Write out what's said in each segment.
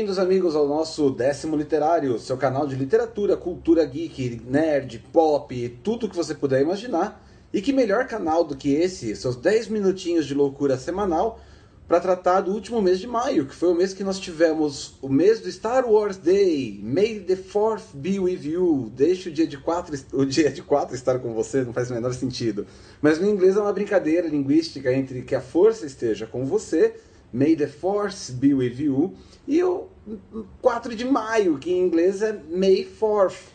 Bem-vindos, amigos, ao nosso décimo literário, seu canal de literatura, cultura geek, nerd, pop, tudo que você puder imaginar. E que melhor canal do que esse, seus 10 minutinhos de loucura semanal, para tratar do último mês de maio, que foi o mês que nós tivemos o mês do Star Wars Day. May the Fourth be with you. Deixe o dia de 4 o dia de quatro estar com você, não faz o menor sentido. Mas no inglês é uma brincadeira linguística entre que a força esteja com você May the Force be with you. E o 4 de maio, que em inglês é May 4th.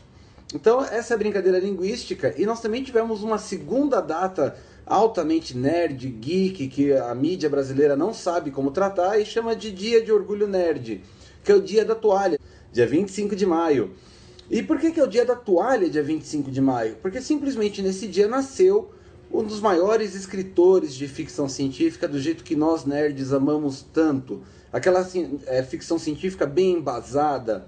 Então, essa é brincadeira linguística. E nós também tivemos uma segunda data altamente nerd, geek, que a mídia brasileira não sabe como tratar e chama de Dia de Orgulho Nerd, que é o Dia da Toalha, dia 25 de maio. E por que, que é o Dia da Toalha, dia 25 de maio? Porque simplesmente nesse dia nasceu um dos maiores escritores de ficção científica do jeito que nós nerds amamos tanto. Aquela assim, é, ficção científica bem embasada,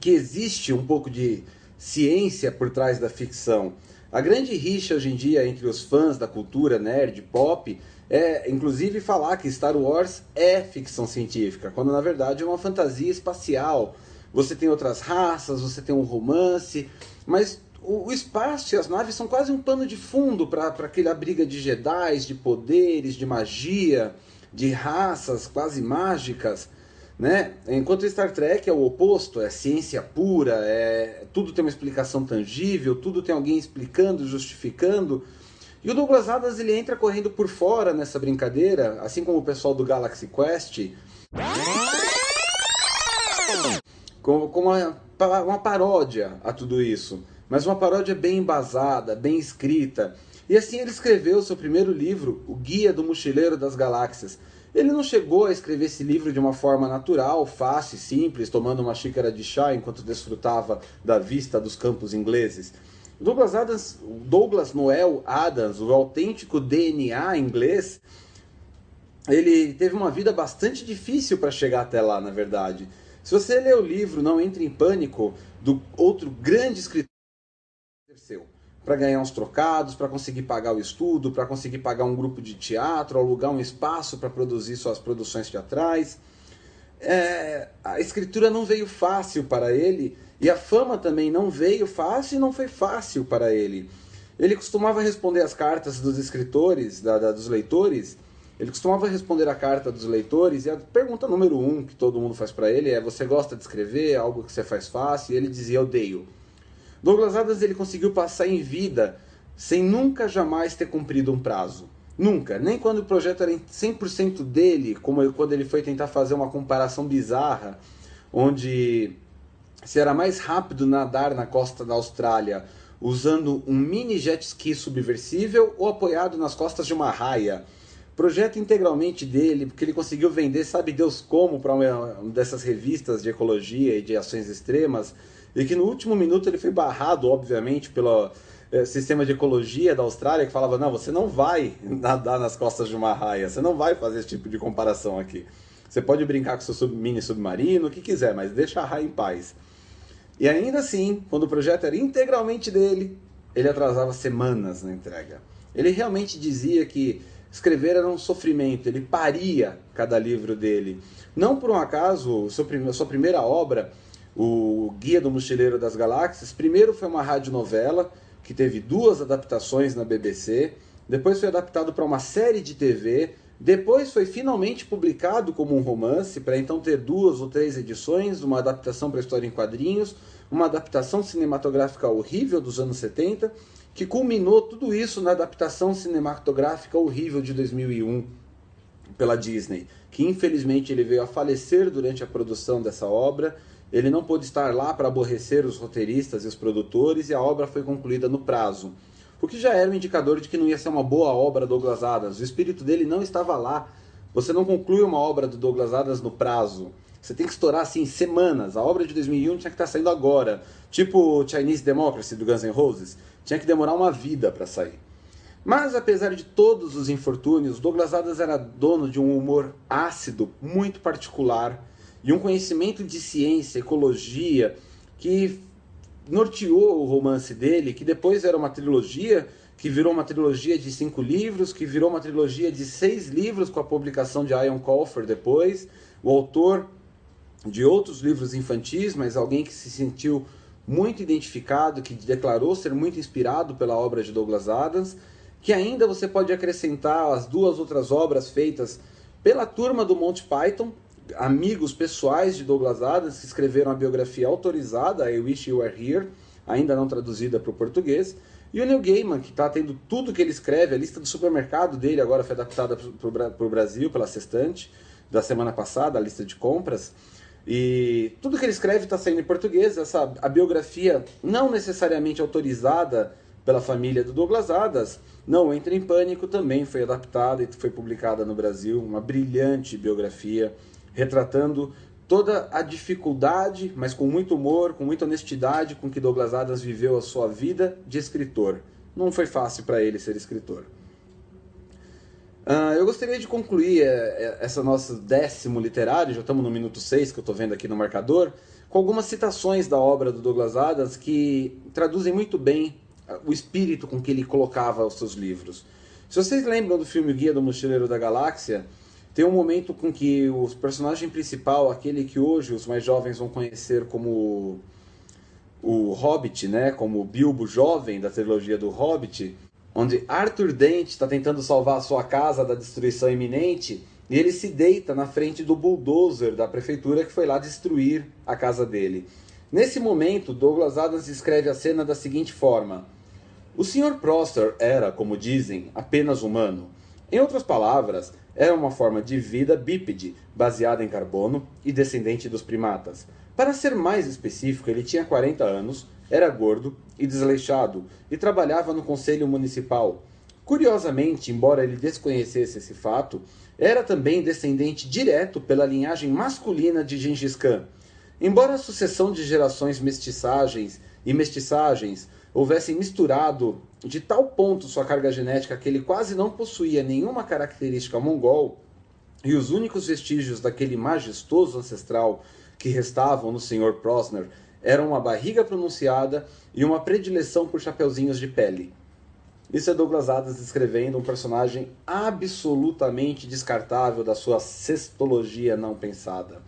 que existe um pouco de ciência por trás da ficção. A grande rixa hoje em dia entre os fãs da cultura nerd pop é, inclusive, falar que Star Wars é ficção científica, quando na verdade é uma fantasia espacial. Você tem outras raças, você tem um romance, mas o, o, espaço e as naves são quase um pano de fundo para aquela briga de Jedi, de poderes, de magia, de raças quase mágicas. Né? Enquanto Star Trek é o oposto, é ciência pura, é tudo tem uma explicação tangível, tudo tem alguém explicando, justificando. E o Douglas Adams ele entra correndo por fora nessa brincadeira, assim como o pessoal do Galaxy Quest, com, com uma, uma paródia a tudo isso mas uma paródia bem embasada, bem escrita. E assim ele escreveu seu primeiro livro, O Guia do Mochileiro das Galáxias. Ele não chegou a escrever esse livro de uma forma natural, fácil e simples, tomando uma xícara de chá enquanto desfrutava da vista dos campos ingleses. Douglas Adams, Douglas Noel Adams, o autêntico DNA inglês, ele teve uma vida bastante difícil para chegar até lá, na verdade. Se você ler o livro Não Entre em Pânico, do outro grande escritor exerceu para ganhar uns trocados, para conseguir pagar o estudo, para conseguir pagar um grupo de teatro, alugar um espaço para produzir suas produções teatrais. É, a escritura não veio fácil para ele e a fama também não veio fácil e não foi fácil para ele. Ele costumava responder as cartas dos escritores, da, da, dos leitores. Ele costumava responder a carta dos leitores e a pergunta número um que todo mundo faz para ele é: Você gosta de escrever? Algo que você faz fácil? E ele dizia: odeio. Douglas Adams ele conseguiu passar em vida sem nunca jamais ter cumprido um prazo. Nunca. Nem quando o projeto era 100% dele, como quando ele foi tentar fazer uma comparação bizarra, onde se era mais rápido nadar na costa da Austrália usando um mini jet ski subversível ou apoiado nas costas de uma raia. Projeto integralmente dele, porque ele conseguiu vender, sabe Deus como, para uma dessas revistas de ecologia e de ações extremas e que no último minuto ele foi barrado, obviamente, pelo é, sistema de ecologia da Austrália, que falava: não, você não vai nadar nas costas de uma raia, você não vai fazer esse tipo de comparação aqui. Você pode brincar com seu sub, mini submarino, o que quiser, mas deixa a raia em paz. E ainda assim, quando o projeto era integralmente dele, ele atrasava semanas na entrega. Ele realmente dizia que escrever era um sofrimento, ele paria cada livro dele. Não por um acaso, sua primeira obra o Guia do Mochileiro das Galáxias. Primeiro foi uma radionovela que teve duas adaptações na BBC, depois foi adaptado para uma série de TV, depois foi finalmente publicado como um romance, para então ter duas ou três edições, uma adaptação para história em quadrinhos, uma adaptação cinematográfica horrível dos anos 70, que culminou tudo isso na adaptação cinematográfica horrível de 2001 pela Disney, que infelizmente ele veio a falecer durante a produção dessa obra ele não pôde estar lá para aborrecer os roteiristas e os produtores e a obra foi concluída no prazo. O que já era um indicador de que não ia ser uma boa obra Douglas Adams. O espírito dele não estava lá. Você não conclui uma obra do Douglas Adams no prazo. Você tem que estourar assim semanas. A obra de 2001 tinha que estar saindo agora. Tipo Chinese Democracy do Guns N' Roses. Tinha que demorar uma vida para sair. Mas apesar de todos os infortúnios, Douglas Adams era dono de um humor ácido muito particular e um conhecimento de ciência, ecologia, que norteou o romance dele, que depois era uma trilogia, que virou uma trilogia de cinco livros, que virou uma trilogia de seis livros com a publicação de Ian Colfer depois. O autor de outros livros infantis, mas alguém que se sentiu muito identificado, que declarou ser muito inspirado pela obra de Douglas Adams, que ainda você pode acrescentar as duas outras obras feitas pela turma do Monty Python, amigos pessoais de Douglas Adams, que escreveram a biografia autorizada, I Wish You Were Here, ainda não traduzida para o português, e o Neil Gaiman, que está tendo tudo que ele escreve, a lista do supermercado dele agora foi adaptada para o Brasil pela Sextante, da semana passada, a lista de compras, e tudo que ele escreve está saindo em português. Essa a biografia não necessariamente autorizada pela família do Douglas Adams, não entra em pânico, também foi adaptada e foi publicada no Brasil, uma brilhante biografia retratando toda a dificuldade, mas com muito humor, com muita honestidade, com que Douglas Adams viveu a sua vida de escritor. Não foi fácil para ele ser escritor. Uh, eu gostaria de concluir uh, essa nosso décimo literário, já estamos no minuto 6 que eu estou vendo aqui no marcador, com algumas citações da obra do Douglas Adams que traduzem muito bem uh, o espírito com que ele colocava os seus livros. Se vocês lembram do filme Guia do Mochileiro da Galáxia, tem um momento com que o personagem principal, aquele que hoje os mais jovens vão conhecer como o Hobbit, né, como o Bilbo jovem da trilogia do Hobbit, onde Arthur Dent está tentando salvar a sua casa da destruição iminente e ele se deita na frente do bulldozer da prefeitura que foi lá destruir a casa dele. Nesse momento, Douglas Adams escreve a cena da seguinte forma: O Sr. Prosser era, como dizem, apenas humano. Em outras palavras, era uma forma de vida bípede, baseada em carbono e descendente dos primatas. Para ser mais específico, ele tinha 40 anos, era gordo e desleixado e trabalhava no conselho municipal. Curiosamente, embora ele desconhecesse esse fato, era também descendente direto pela linhagem masculina de Gengis Khan. Embora a sucessão de gerações mestiçagens e mestiçagens houvessem misturado de tal ponto sua carga genética que ele quase não possuía nenhuma característica mongol, e os únicos vestígios daquele majestoso ancestral que restavam no Sr. Prosner eram uma barriga pronunciada e uma predileção por chapeuzinhos de pele. Isso é Douglas Adams descrevendo um personagem absolutamente descartável da sua cestologia não pensada.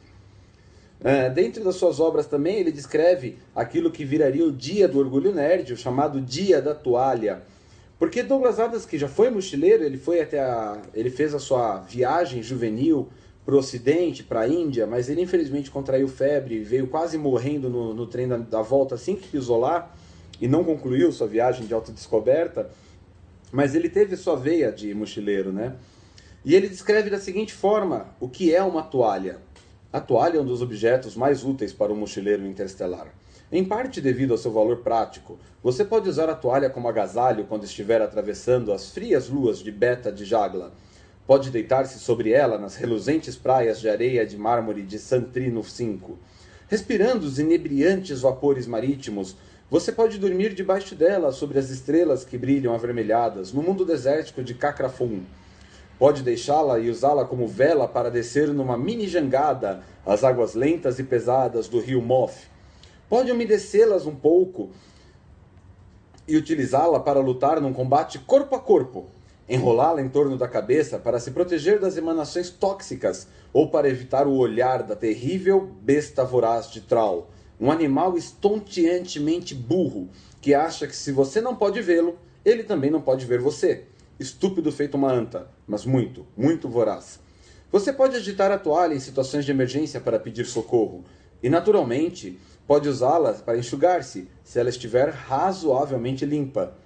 É, dentro das suas obras também ele descreve aquilo que viraria o Dia do Orgulho Nerd, o chamado Dia da Toalha. Porque Douglas Adams, que já foi mochileiro, ele foi até a, ele fez a sua viagem juvenil para o Ocidente, para a Índia, mas ele infelizmente contraiu febre, veio quase morrendo no, no trem da, da, volta assim que lá e não concluiu sua viagem de autodescoberta, mas ele teve sua veia de mochileiro, né? E ele descreve da seguinte forma o que é uma toalha. A toalha é um dos objetos mais úteis para o mochileiro interestelar. Em parte devido ao seu valor prático, você pode usar a toalha como agasalho quando estiver atravessando as frias luas de Beta de Jagla Pode deitar-se sobre ela nas reluzentes praias de areia de mármore de Santrino V. Respirando os inebriantes vapores marítimos, você pode dormir debaixo dela sobre as estrelas que brilham avermelhadas no mundo desértico de Cacrafum. Pode deixá-la e usá-la como vela para descer numa mini jangada às águas lentas e pesadas do rio Moth. Pode umedecê-las um pouco e utilizá-la para lutar num combate corpo a corpo enrolá-la em torno da cabeça para se proteger das emanações tóxicas ou para evitar o olhar da terrível besta voraz de Troll, um animal estonteantemente burro que acha que se você não pode vê-lo, ele também não pode ver você. Estúpido feito uma anta, mas muito, muito voraz. Você pode agitar a toalha em situações de emergência para pedir socorro, e naturalmente pode usá-la para enxugar-se, se ela estiver razoavelmente limpa.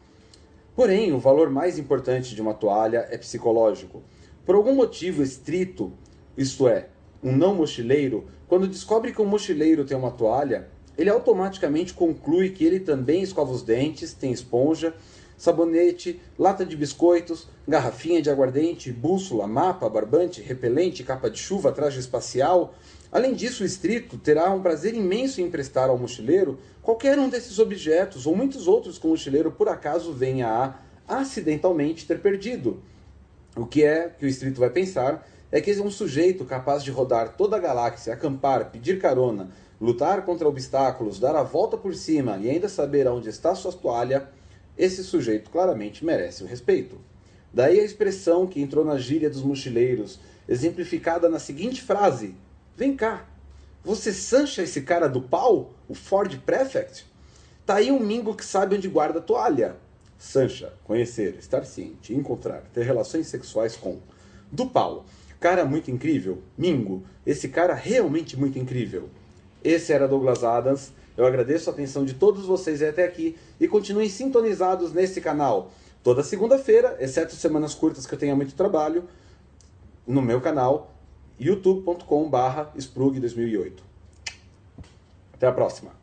Porém, o valor mais importante de uma toalha é psicológico. Por algum motivo estrito, isto é, um não mochileiro, quando descobre que um mochileiro tem uma toalha, ele automaticamente conclui que ele também escova os dentes, tem esponja, sabonete, lata de biscoitos, garrafinha de aguardente, bússola, mapa, barbante, repelente, capa de chuva, traje espacial, Além disso, o estrito terá um prazer imenso em emprestar ao mochileiro qualquer um desses objetos ou muitos outros que o mochileiro por acaso venha a acidentalmente ter perdido. O que é que o estrito vai pensar é que é um sujeito capaz de rodar toda a galáxia, acampar, pedir carona, lutar contra obstáculos, dar a volta por cima e ainda saber onde está sua toalha, esse sujeito claramente merece o respeito. Daí a expressão que entrou na gíria dos mochileiros, exemplificada na seguinte frase: Vem cá. Você sancha esse cara do pau? O Ford Prefect? Tá aí um mingo que sabe onde guarda a toalha. Sancha, conhecer, estar ciente, encontrar, ter relações sexuais com. Do pau. Cara muito incrível. Mingo. Esse cara realmente muito incrível. Esse era Douglas Adams. Eu agradeço a atenção de todos vocês até aqui e continuem sintonizados nesse canal. Toda segunda-feira, exceto semanas curtas que eu tenha muito trabalho, no meu canal youtube.com/sprug2008. Até a próxima.